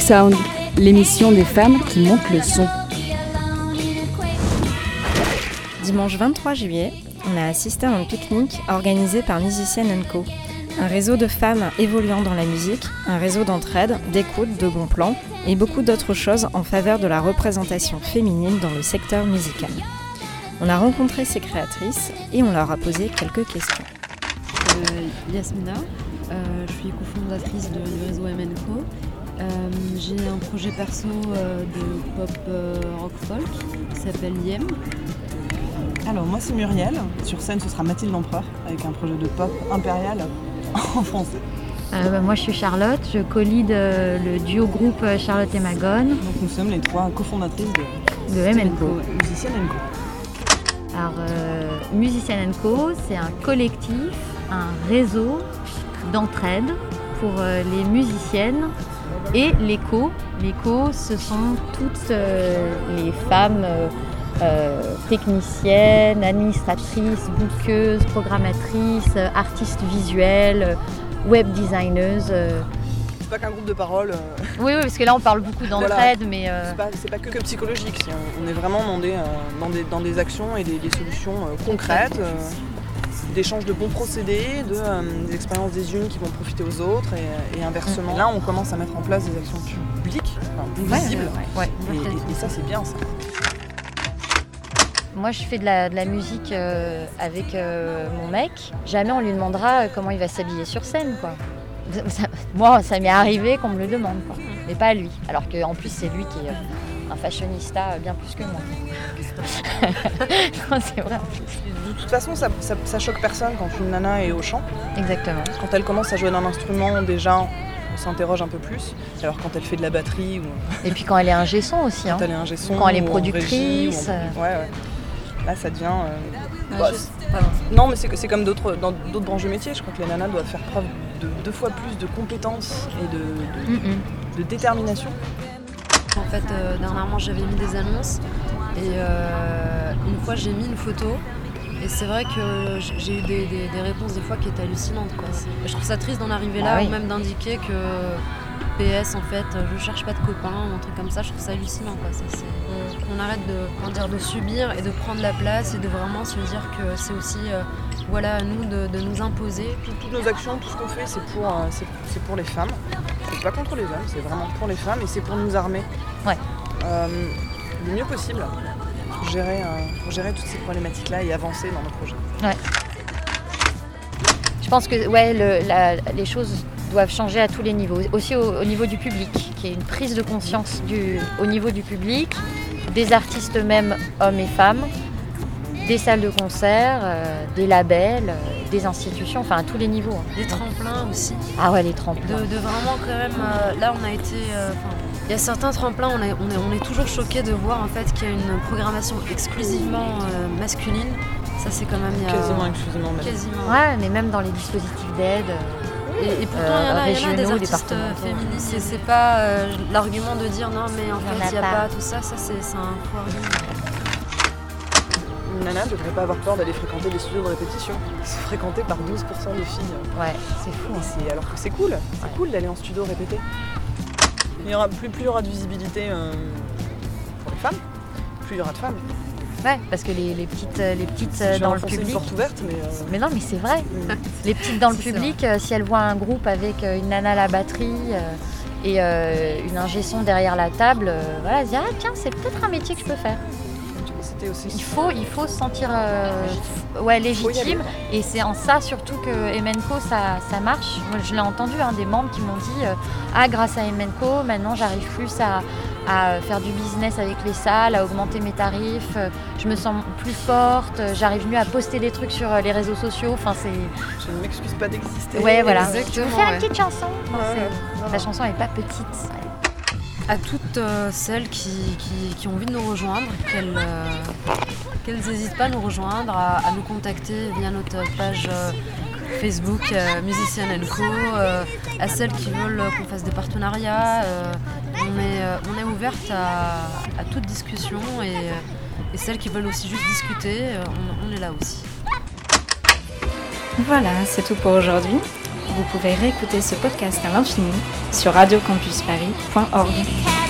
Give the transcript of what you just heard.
Sound, l'émission des femmes qui montent le son. Dimanche 23 juillet, on a assisté à un pique-nique organisé par Musicienne Co. Un réseau de femmes évoluant dans la musique, un réseau d'entraide, d'écoute, de bons plans et beaucoup d'autres choses en faveur de la représentation féminine dans le secteur musical. On a rencontré ces créatrices et on leur a posé quelques questions. Euh, Yasmina, euh, je suis cofondatrice du réseau MNCO. Euh, J'ai un projet perso euh, de pop euh, rock folk qui s'appelle Yem. Alors moi c'est Muriel, sur scène ce sera Mathilde Empereur avec un projet de pop impérial en français. Euh, bah, moi je suis Charlotte, je co-lead euh, le duo groupe Charlotte et Magone Donc nous sommes les trois cofondatrices de de MNCO. Musicienne Co. Alors euh, Musicienne Co, c'est un collectif, un réseau d'entraide pour euh, les musiciennes et l'écho. L'écho, ce sont toutes euh, les femmes euh, euh, techniciennes, administratrices, bouqueuses, programmatrices, artistes visuelles, web designers. euh. C'est pas qu'un groupe de parole, euh, Oui, oui, parce que là on parle beaucoup d'entraide, mais c'est pas, pas que, que psychologique, on, est vraiment dans des, dans des, dans des actions et des, des solutions concrètes, d'échanges de bons procédés, de, euh, des expériences des unes qui vont profiter aux autres et, et inversement. Là on commence à mettre en place des actions publiques, enfin, visibles, ouais. et, et- et ça c'est bien ça. Moi, je fais de la, de la musique euh, avec euh, mon mec. Jamais on lui demandera comment il va s'habiller sur scène, quoi. Ça- moi, ça m'est arrivé qu'on me le demande, quoi. Mais pas lui. Alors qu'en plus, c'est lui qui est euh, un fashionista bien plus que moi. Non, c'est vrai. De toute façon ça, ça, ça choque personne quand une nana est au chant. Exactement. Quand elle commence à jouer d'un instrument, déjà, on s'interroge un peu plus. Alors quand elle fait de la batterie ou Et puis quand elle est ingé son aussi. Hein. quand elle est ingé son, Quand elle est productrice, régie, ou en- Ouais, ouais. Là, ça devient. euh, bah. Non, mais c'est c'est comme d'autres dans d'autres branches de métier. Je crois que les nanas doivent faire preuve de deux fois plus de compétences et de, de- Mm, mm. de détermination. En fait, euh, dernièrement, j'avais mis des annonces et euh, une fois, j'ai mis une photo. Et c'est vrai que j'ai eu des, des- des réponses des fois qui étaient hallucinantes. Quoi. Je trouve ça triste d'en arriver là Ah oui. ou même d'indiquer que PS, en fait, je cherche pas de copains ou un truc comme ça. Je trouve ça hallucinant. Quoi. Ça, c'est- on arrête de, comment dire, de subir et de prendre la place et de vraiment se dire que c'est aussi euh, voilà, à nous de, de nous imposer. Tout- toutes nos actions, tout ce qu'on fait, c'est pour, euh, c'est c'est pour les femmes. C'est pas contre les hommes, c'est vraiment pour les femmes et c'est pour nous armer. Ouais. Euh, le mieux possible pour gérer, euh, pour gérer toutes ces problématiques-là et avancer dans nos projets. Je pense que ouais, le- la- les choses doivent changer à tous les niveaux. Aussi au, au niveau du public, qu'il y ait une prise de conscience du, au niveau du public, des artistes eux-mêmes, hommes et femmes, des salles de concert, euh, des labels, euh, des institutions, enfin à tous les niveaux. hein. Des tremplins aussi. Ah ouais, les de, tremplins. de vraiment quand même euh, là on a été euh, il y a certains tremplins on est, on est, on est toujours choqué de voir en fait qu'il y a une programmation exclusivement euh, masculine ça c'est quand même il y a Quasiment exclusivement quasiment. Ouais, mais même dans les dispositifs d'aide. et, et pourtant Euh, il y a, il y en a des régionaux, artistes départementaux. féministes et c'est pas euh, l'argument de dire non mais en fait il n'y a pas. pas tout ça ça c'est un faux argument Une nana ne devrait pas avoir peur d'aller fréquenter des studios de répétition. C'est fréquenté par 12% des filles. Ouais, c'est fou. Hein. alors que c'est cool, c'est Ouais. cool d'aller en studio répéter. Il y aura, plus, plus il y aura de visibilité euh, pour les femmes, plus il y aura de femmes. Ouais, parce que les, les petites, euh, les petites euh, dans le public. une porte ouverte, mais euh, Mais non, mais c'est vrai. Les petites dans le Si, c'est public, euh, si elles voient un groupe avec euh, une nana à la batterie euh, et euh, une ingé son derrière la table, euh, voilà, elles se disent ah tiens c'est peut-être un métier que je peux faire. Aussi. Il faut, il faut se sentir euh, ouais, légitime et c'est en ça surtout que Emenco ça, ça marche. Moi je l'ai entendu, hein, des membres qui m'ont dit euh, ah grâce à Emenco maintenant j'arrive plus à, à faire du business avec les salles, à augmenter mes tarifs, euh, je me sens plus forte, euh, j'arrive mieux à poster des trucs sur euh, les réseaux sociaux. Enfin c'est Je ne m'excuse pas d'exister. Ouais, voilà. Exactement, Je vais faire ouais. une petite chanson. Ouais, ouais. La chanson n'est pas petite. À toutes euh, celles qui, qui- ont envie de nous rejoindre, qu'elles euh, n'hésitent pas à nous rejoindre, à, nous contacter via notre page euh, Facebook euh, Musicienne Co, euh, à celles qui veulent qu'on fasse des partenariats. euh, on, est, euh, on est ouverte à, à toute discussion et, euh, et celles qui veulent aussi juste discuter, euh, on est là aussi. Voilà, c'est tout pour aujourd'hui. Vous pouvez réécouter ce podcast à l'infini sur radiocampusparis.org.